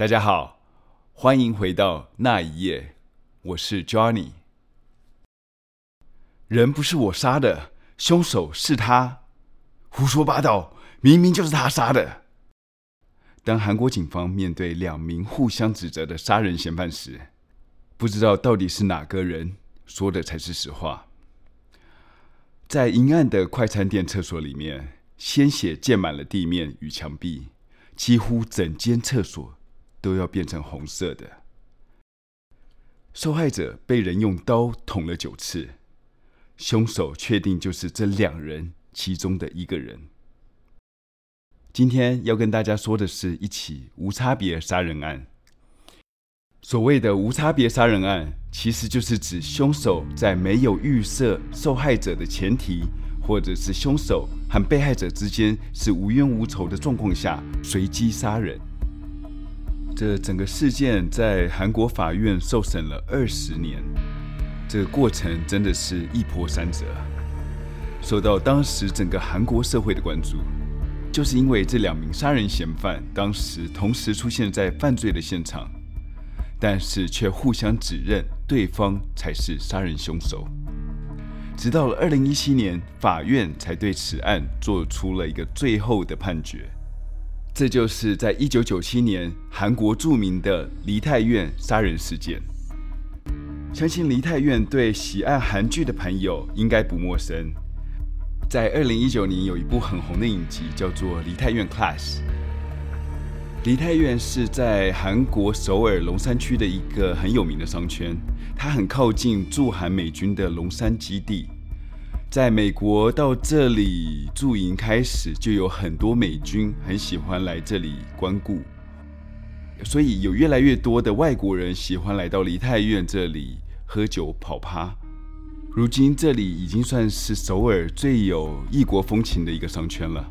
大家好，欢迎回到那一夜，我是 Johnny。人不是我杀的，凶手是他，胡说八道，明明就是他杀的。当韩国警方面对两名互相指责的杀人嫌犯时，不知道到底是哪个人说的才是实话。在阴暗的快餐店厕所里面，鲜血溅满了地面与墙壁，几乎整间厕所都要变成红色的。受害者被人用刀捅了九次，凶手确定就是这两人其中的一个人。今天要跟大家说的是一起无差别杀人案。所谓的无差别杀人案，其实就是指凶手在没有预设受害者的前提，或者是凶手和被害者之间是无冤无仇的状况下，随机杀人。这整个事件在韩国法院受审了二十年，这个过程真的是一波三折，受到当时整个韩国社会的关注。就是因为这两名杀人嫌犯当时同时出现在犯罪的现场，但是却互相指认对方才是杀人凶手。直到了二零一七年，法院才对此案做出了一个最后的判决。这就是在一九九七年韩国著名的梨泰院杀人事件。相信梨泰院对喜爱韩剧的朋友应该不陌生。在二零一九年，有一部很红的影集，叫做《梨泰院 Class》。梨泰院是在韩国首尔龙山区的一个很有名的商圈，它很靠近驻韩美军的龙山基地。在美国到这里驻营开始，就有很多美军很喜欢来这里光顾，所以有越来越多的外国人喜欢来到梨泰院这里喝酒跑趴。如今这里已经算是首尔最有异国风情的一个商圈了。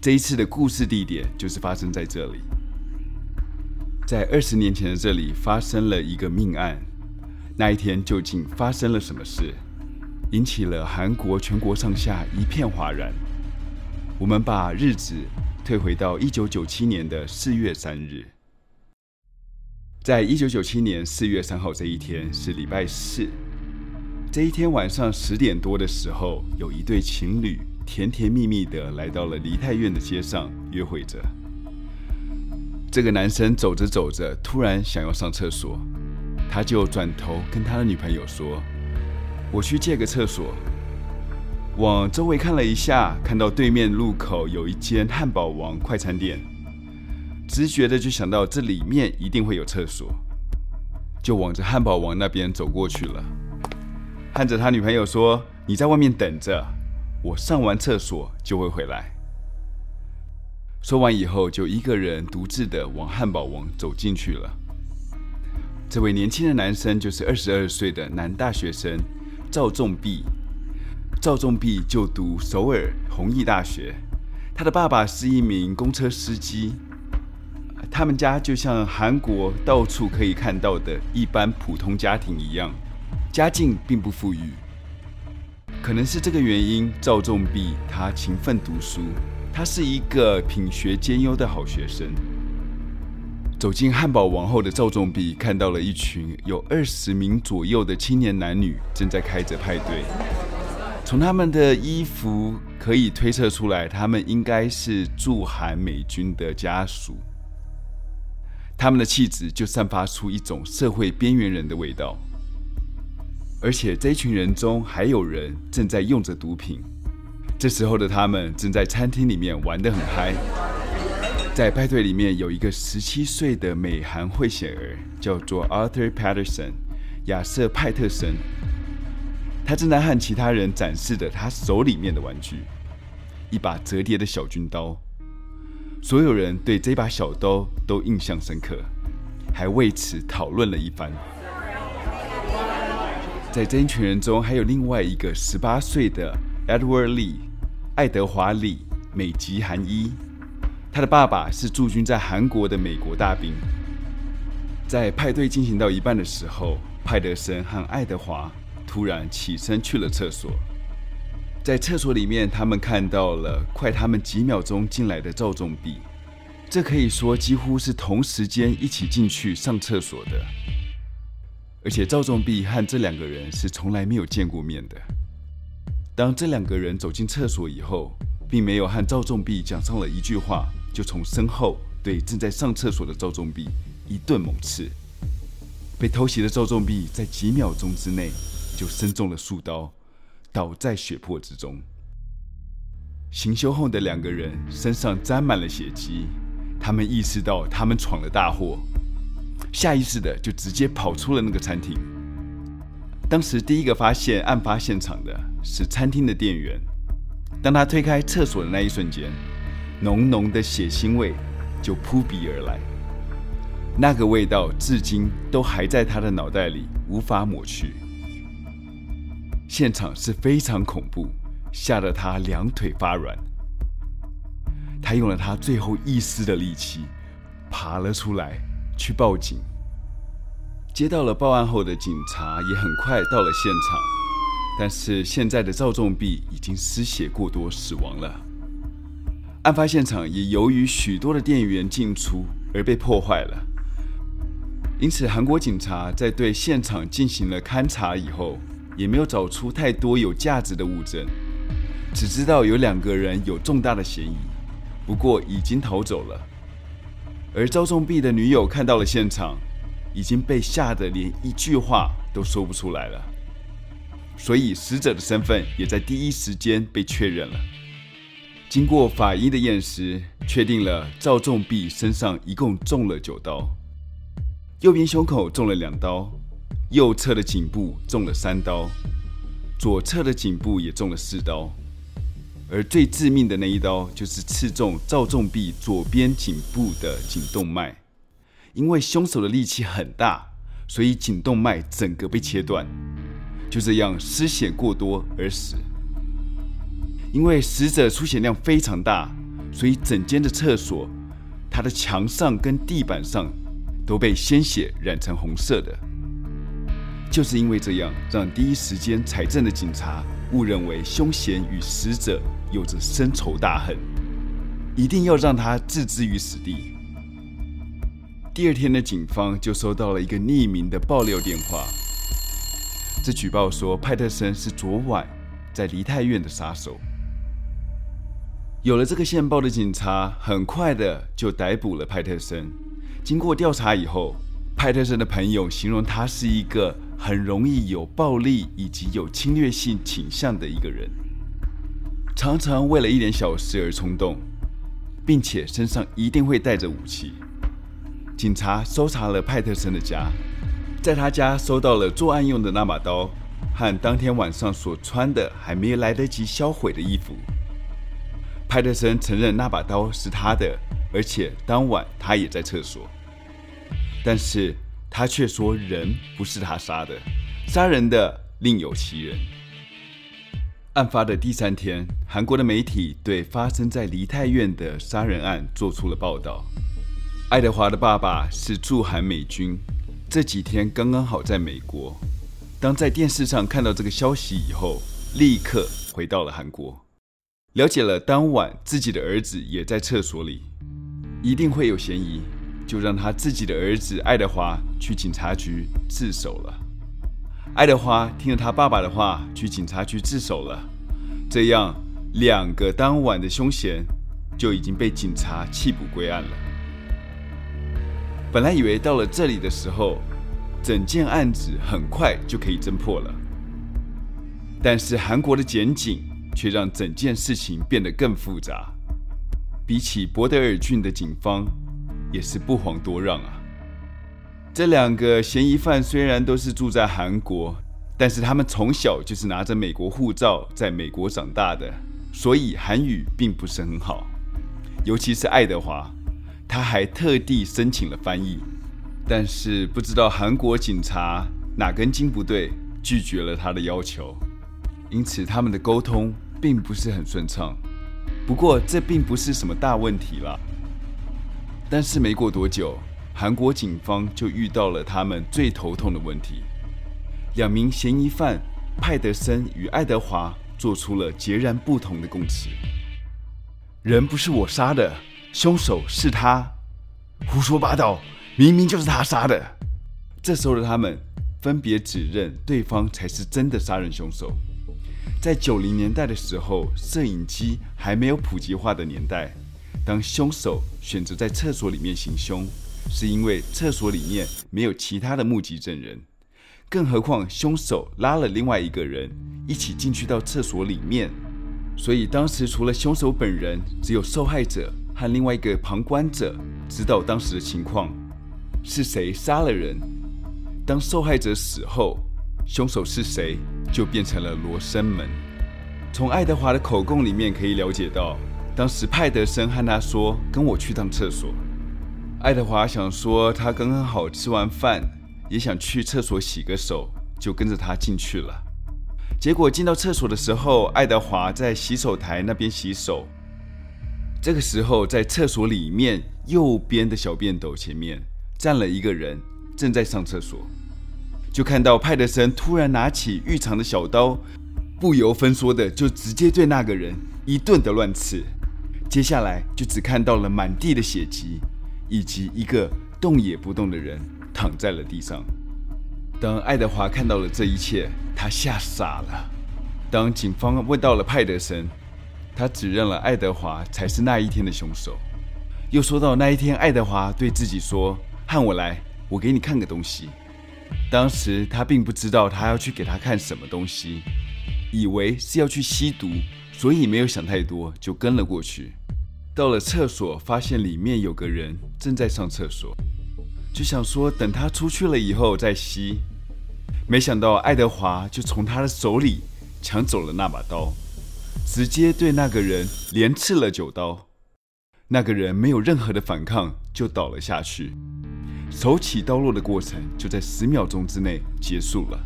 这一次的故事地点就是发生在这里。在二十年前的这里发生了一个命案，那一天究竟发生了什么事，引起了韩国全国上下一片哗然。我们把日子退回到一九九七年的四月三日，在一九九七年四月三号这一天是礼拜四。这一天晚上十点多的时候，有一对情侣甜甜蜜蜜的来到了梨泰院的街上约会着。这个男生走着走着，突然想要上厕所，他就转头跟他的女朋友说：“我去借个厕所。”往周围看了一下，看到对面路口有一间汉堡王快餐店，直觉的就想到这里面一定会有厕所，就往着汉堡王那边走过去了。看着他女朋友说：“你在外面等着，我上完厕所就会回来。”说完以后，就一个人独自的往汉堡王走进去了。这位年轻的男生就是二十二岁的男大学生赵仲弼。赵仲弼就读首尔弘毅大学，他的爸爸是一名公车司机。他们家就像韩国到处可以看到的一般普通家庭一样。家境并不富裕，可能是这个原因，赵仲弼他勤奋读书，他是一个品学兼优的好学生。走进汉堡王后的赵仲比看到了一群有二十名左右的青年男女正在开着派对，从他们的衣服可以推测出来，他们应该是驻韩美军的家属。他们的气质就散发出一种社会边缘人的味道。而且这一群人中还有人正在用着毒品，这时候的他们正在餐厅里面玩得很嗨。在派对里面有一个十七岁的美韩混血儿，叫做 Arthur Patterson，亚瑟派特森。他正在和其他人展示着他手里面的玩具，一把折叠的小军刀。所有人对这把小刀都印象深刻，还为此讨论了一番。在这一群人中，还有另外一个十八岁的 Edward Lee，爱德华·李，美籍韩裔。他的爸爸是驻军在韩国的美国大兵。在派对进行到一半的时候，派德森和爱德华突然起身去了厕所。在厕所里面，他们看到了快他们几秒钟进来的赵仲弼。这可以说几乎是同时间一起进去上厕所的。而且赵仲弼和这两个人是从来没有见过面的。当这两个人走进厕所以后，并没有和赵仲弼讲上了一句话，就从身后对正在上厕所的赵仲弼一顿猛刺。被偷袭的赵仲弼在几秒钟之内就身中了数刀，倒在血泊之中。行凶后的两个人身上沾满了血迹，他们意识到他们闯了大祸。下意识的就直接跑出了那个餐厅。当时第一个发现案发现场的是餐厅的店员。当他推开厕所的那一瞬间，浓浓的血腥味就扑鼻而来。那个味道至今都还在他的脑袋里无法抹去。现场是非常恐怖，吓得他两腿发软。他用了他最后一丝的力气爬了出来。去报警。接到了报案后的警察也很快到了现场，但是现在的赵仲弼已经失血过多死亡了。案发现场也由于许多的店员进出而被破坏了，因此韩国警察在对现场进行了勘查以后，也没有找出太多有价值的物证，只知道有两个人有重大的嫌疑，不过已经逃走了。而赵仲弼的女友看到了现场，已经被吓得连一句话都说不出来了，所以死者的身份也在第一时间被确认了。经过法医的验尸，确定了赵仲弼身上一共中了九刀，右边胸口中了两刀，右侧的颈部中了三刀，左侧的颈部也中了四刀。而最致命的那一刀，就是刺中赵仲弼左边颈部的颈动脉。因为凶手的力气很大，所以颈动脉整个被切断，就这样失血过多而死。因为死者出血量非常大，所以整间的厕所，它的墙上跟地板上都被鲜血染成红色的。就是因为这样，让第一时间采证的警察误认为凶嫌与死者。有着深仇大恨，一定要让他置之于死地。第二天的警方就收到了一个匿名的爆料电话，这举报说派特森是昨晚在梨泰院的杀手。有了这个线报的警察，很快的就逮捕了派特森。经过调查以后，派特森的朋友形容他是一个很容易有暴力以及有侵略性倾向的一个人。常常为了一点小事而冲动，并且身上一定会带着武器。警察搜查了派特森的家，在他家搜到了作案用的那把刀和当天晚上所穿的还没来得及销毁的衣服。派特森承认那把刀是他的，而且当晚他也在厕所，但是他却说人不是他杀的，杀人的另有其人。案发的第三天，韩国的媒体对发生在梨泰院的杀人案做出了报道。爱德华的爸爸是驻韩美军，这几天刚刚好在美国。当在电视上看到这个消息以后，立刻回到了韩国，了解了当晚自己的儿子也在厕所里，一定会有嫌疑，就让他自己的儿子爱德华去警察局自首了。爱德华听了他爸爸的话，去警察局自首了。这样，两个当晚的凶嫌就已经被警察缉捕归案了。本来以为到了这里的时候，整件案子很快就可以侦破了，但是韩国的检警却让整件事情变得更复杂。比起博德尔郡的警方，也是不遑多让啊。这两个嫌疑犯虽然都是住在韩国，但是他们从小就是拿着美国护照在美国长大的，所以韩语并不是很好。尤其是爱德华，他还特地申请了翻译，但是不知道韩国警察哪根筋不对，拒绝了他的要求，因此他们的沟通并不是很顺畅。不过这并不是什么大问题了。但是没过多久。韩国警方就遇到了他们最头痛的问题：两名嫌疑犯派德森与爱德华做出了截然不同的供词。人不是我杀的，凶手是他，胡说八道，明明就是他杀的。这时候的他们分别指认对方才是真的杀人凶手。在九零年代的时候，摄影机还没有普及化的年代，当凶手选择在厕所里面行凶，是因为厕所里面没有其他的目击证人。更何况，凶手拉了另外一个人一起进去到厕所里面，所以当时除了凶手本人，只有受害者和另外一个旁观者知道当时的情况，是谁杀了人。当受害者死后，凶手是谁就变成了罗生门。从爱德华的口供里面可以了解到，当时派德森和他说：“跟我去趟厕所。”爱德华想说他刚刚好吃完饭。也想去厕所洗个手，就跟着他进去了。结果进到厕所的时候，爱德华在洗手台那边洗手。这个时候，在厕所里面右边的小便斗前面站了一个人，正在上厕所。就看到派德森突然拿起浴场的小刀，不由分说的就直接对那个人一顿的乱刺。接下来就只看到了满地的血迹，以及一个动也不动的人。躺在了地上。当爱德华看到了这一切，他吓傻了。当警方问到了派德森，他指认了爱德华才是那一天的凶手。又说到那一天，爱德华对自己说：“和我来，我给你看个东西。”当时他并不知道他要去给他看什么东西，以为是要去吸毒，所以没有想太多，就跟了过去。到了厕所，发现里面有个人正在上厕所。就想说等他出去了以后再吸，没想到爱德华就从他的手里抢走了那把刀，直接对那个人连刺了九刀。那个人没有任何的反抗，就倒了下去。手起刀落的过程就在十秒钟之内结束了。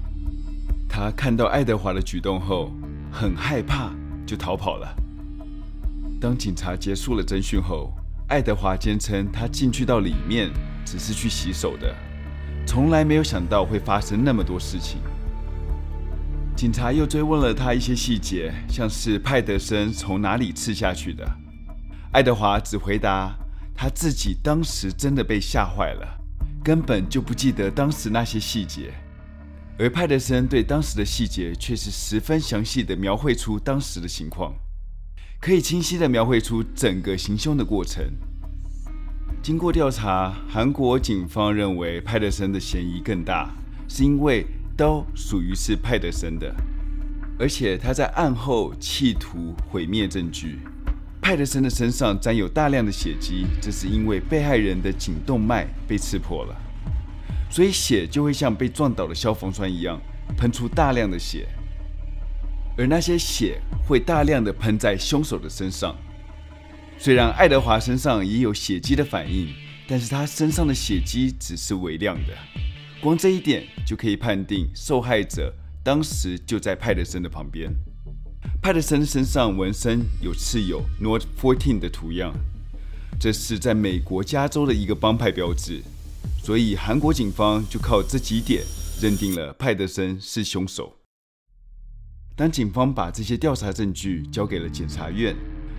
他看到爱德华的举动后，很害怕，就逃跑了。当警察结束了侦讯后，爱德华坚称他进去到里面。只是去洗手的，从来没有想到会发生那么多事情。警察又追问了他一些细节，像是派德森从哪里刺下去的。爱德华只回答他自己当时真的被吓坏了，根本就不记得当时那些细节。而派德森对当时的细节却是十分详细的描绘出当时的情况，可以清晰的描绘出整个行凶的过程。经过调查，韩国警方认为派德森的嫌疑更大，是因为刀属于是派德森的，而且他在案后企图毁灭证据。派德森的身上沾有大量的血迹，这是因为被害人的颈动脉被刺破了，所以血就会像被撞倒的消防栓一样喷出大量的血，而那些血会大量的喷在凶手的身上。虽然爱德华身上也有血迹的反应，但是他身上的血迹只是微量的，光这一点就可以判定受害者当时就在派德森的旁边。派德森身上纹身有刺有 North 14的图样，这是在美国加州的一个帮派标志，所以韩国警方就靠这几点认定了派德森是凶手。当警方把这些调查证据交给了检察院。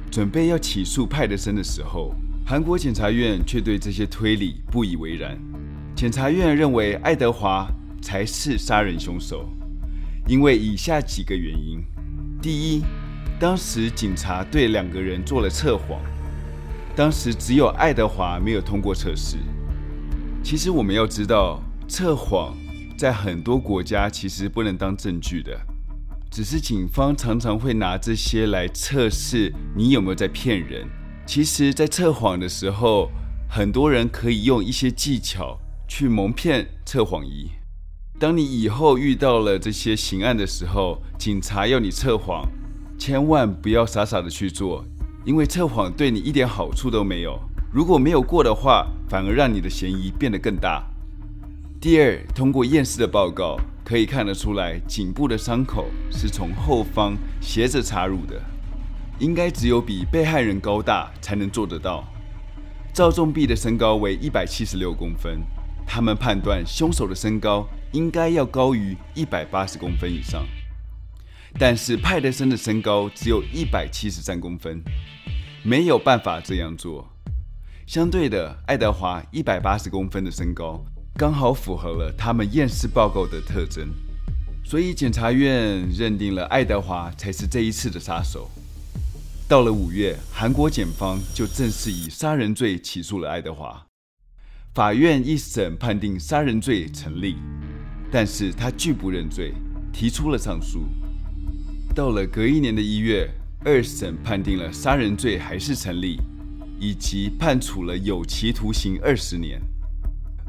准备要起诉派德森的时候，韩国检察院却对这些推理不以为然。检察院认为爱德华才是杀人凶手，因为以下几个原因：第一，当时警察对两个人做了测谎，当时只有爱德华没有通过测试。其实我们要知道，测谎在很多国家其实不能当证据的。只是警方常常会拿这些来测试你有没有在骗人。其实，在测谎的时候，很多人可以用一些技巧去蒙骗测谎仪。当你以后遇到了这些刑案的时候，警察要你测谎，千万不要傻傻的去做，因为测谎对你一点好处都没有。如果没有过的话，反而让你的嫌疑变得更大。第二，通过验尸的报告。可以看得出来，颈部的伤口是从后方斜着插入的，应该只有比被害人高大才能做得到。赵仲弼的身高为一百七十六公分，他们判断凶手的身高应该要高于一百八十公分以上，但是派德森的身高只有一百七十三公分，没有办法这样做，相对的，爱德华一百八十公分的身高，刚好符合了他们验尸报告的特征，所以检察院认定了爱德华才是这一次的杀手。到了五月，韩国检方就正式以杀人罪起诉了爱德华。法院一审判定杀人罪成立，但是他拒不认罪，提出了上诉。到了隔一年的一月，二审判定了杀人罪还是成立，以及判处了有期徒刑二十年。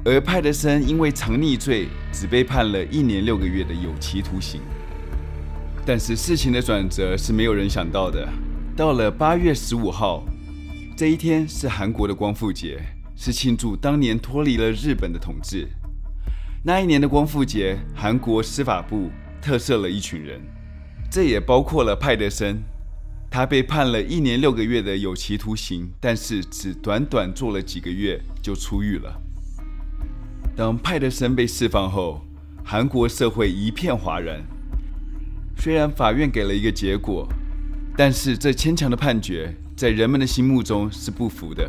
而派德森因为藏匿罪，只被判了一年六个月的有期徒刑。但是事情的转折是没有人想到的。到了八月十五号，这一天是韩国的光复节，是庆祝当年脱离了日本的统治。那一年的光复节，韩国司法部特赦了一群人。这也包括了派德森，他被判了一年六个月的有期徒刑，但是只短短坐了几个月就出狱了。当派德森被释放后，韩国社会一片哗然。虽然法院给了一个结果，但是这牵强的判决在人们的心目中是不服的。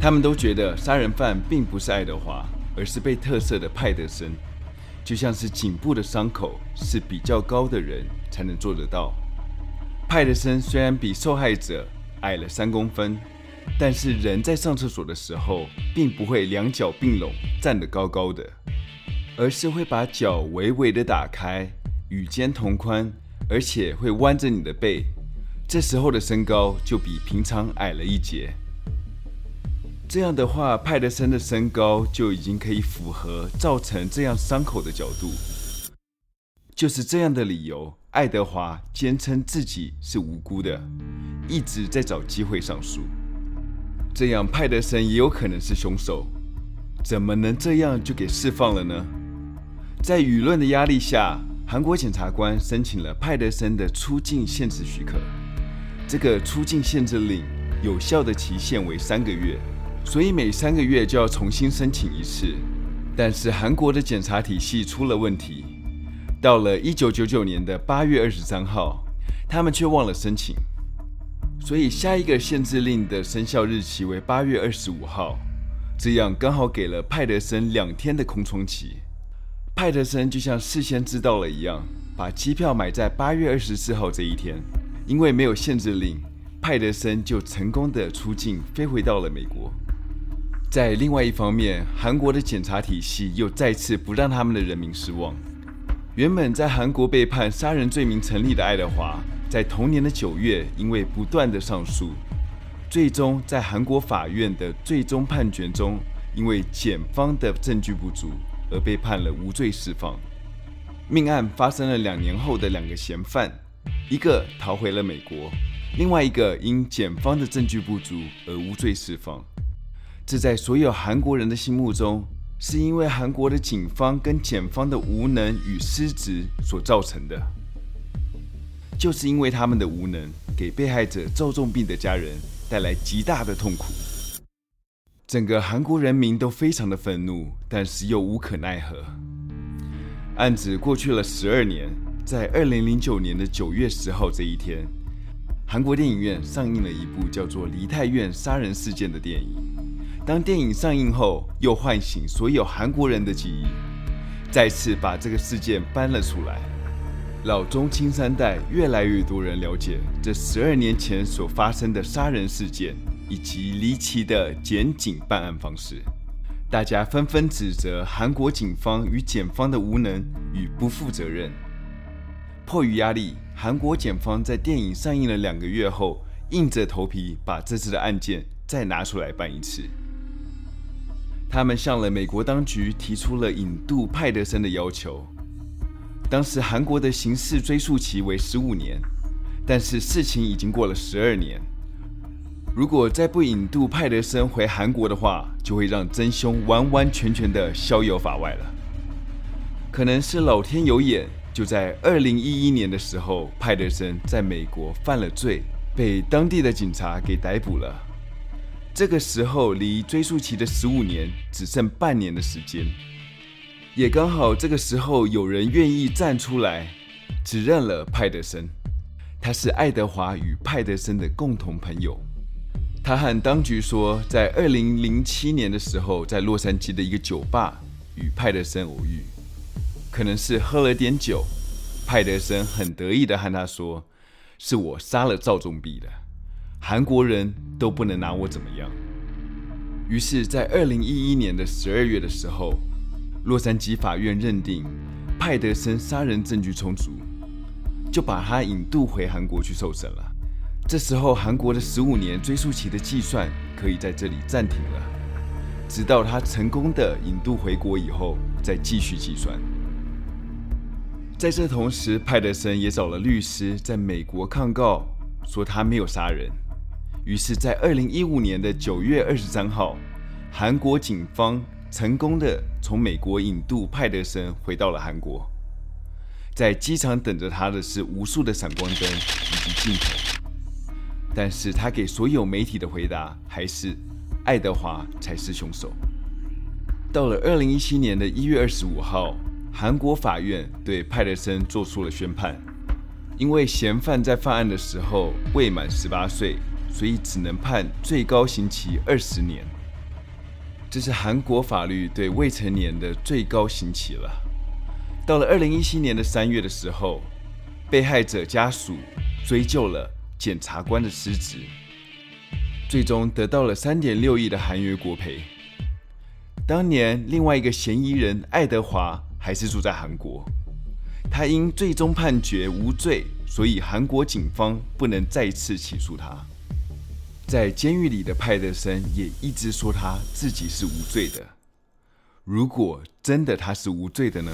他们都觉得杀人犯并不是爱德华，而是被特赦的派德森。就像是颈部的伤口是比较高的人才能做得到。派德森虽然比受害者矮了三公分，但是人在上厕所的时候，并不会两脚并拢站得高高的，而是会把脚微微的打开，与肩同宽，而且会弯着你的背。这时候的身高就比平常矮了一截。这样的话，派德森的身高就已经可以符合造成这样伤口的角度。就是这样的理由，爱德华坚称自己是无辜的，一直在找机会上诉。这样，派德森也有可能是凶手。怎么能这样就给释放了呢？在舆论的压力下，韩国检察官申请了派德森的出境限制许可。这个出境限制令有效的期限为三个月。所以每三个月就要重新申请一次，但是韩国的检查体系出了问题。到了一九九九年的八月二十三号，他们却忘了申请，所以下一个限制令的生效日期为八月二十五号，这样刚好给了派德森两天的空窗期。派德森就像事先知道了一样，把机票买在八月二十四号这一天，因为没有限制令，派德森就成功的出境，飞回到了美国。在另外一方面，韩国的检察体系又再次不让他们的人民失望。原本在韩国被判杀人罪名成立的爱德华，在同年的九月，因为不断的上诉，最终在韩国法院的最终判决中，因为检方的证据不足而被判了无罪释放。命案发生了两年后的两个嫌犯，一个逃回了美国，另外一个因检方的证据不足而无罪释放。这在所有韩国人的心目中，是因为韩国的警方跟检方的无能与失职所造成的。就是因为他们的无能，给被害者赵仲弼的家人带来极大的痛苦。整个韩国人民都非常的愤怒，但是又无可奈何。案子过去了十二年，在二零零九年的九月十号这一天，韩国电影院上映了一部叫做《梨泰院杀人事件》的电影。当电影上映后，又唤醒所有韩国人的记忆，再次把这个事件搬了出来。老中青三代越来越多人了解这十二年前所发生的杀人事件，以及离奇的检警办案方式。大家纷纷指责韩国警方与检方的无能与不负责任。迫于压力，韩国检方在电影上映了两个月后，硬着头皮把这次的案件再拿出来办一次。他们向了美国当局提出了引渡派德森的要求。当时韩国的刑事追诉期为十五年，但是事情已经过了十二年。如果再不引渡派德森回韩国的话，就会让真凶完完全全的逍遥法外了。可能是老天有眼，就在二零一一年的时候，派德森在美国犯了罪，被当地的警察给逮捕了。这个时候离追溯期的十五年只剩半年的时间，也刚好这个时候有人愿意站出来指认了派德森，他是爱德华与派德森的共同朋友，他和当局说，在二零零七年的时候，在洛杉矶的一个酒吧与派德森偶遇，可能是喝了点酒。派德森很得意的和他说：“是我杀了赵仲弼的，韩国人都不能拿我怎么样。”于是，在二零一一年的十二月的时候，洛杉矶法院认定派德森杀人证据充足，就把他引渡回韩国去受审了。这时候，韩国的十五年追诉期的计算可以在这里暂停了，直到他成功的引渡回国以后再继续计算。在这同时，派德森也找了律师在美国抗告，说他没有杀人。于是，在二零一五年的九月二十三号，韩国警方成功的从美国引渡派德森回到了韩国。在机场等着他的是无数的闪光灯以及镜头。但是他给所有媒体的回答还是爱德华才是凶手。到了二零一七年的一月二十五号，韩国法院对派德森做出了宣判，因为嫌犯在犯案的时候未满十八岁，所以只能判最高刑期二十年。这是韩国法律对未成年的最高刑期了。到了二零一七年的三月的时候，被害者家属追究了。检察官的失职，最终得到了三点六亿的韩元国赔。当年另外一个嫌疑人爱德华还是住在韩国，他因最终判决无罪，所以韩国警方不能再次起诉他。在监狱里的派德森也一直说他自己是无罪的。如果真的他是无罪的呢？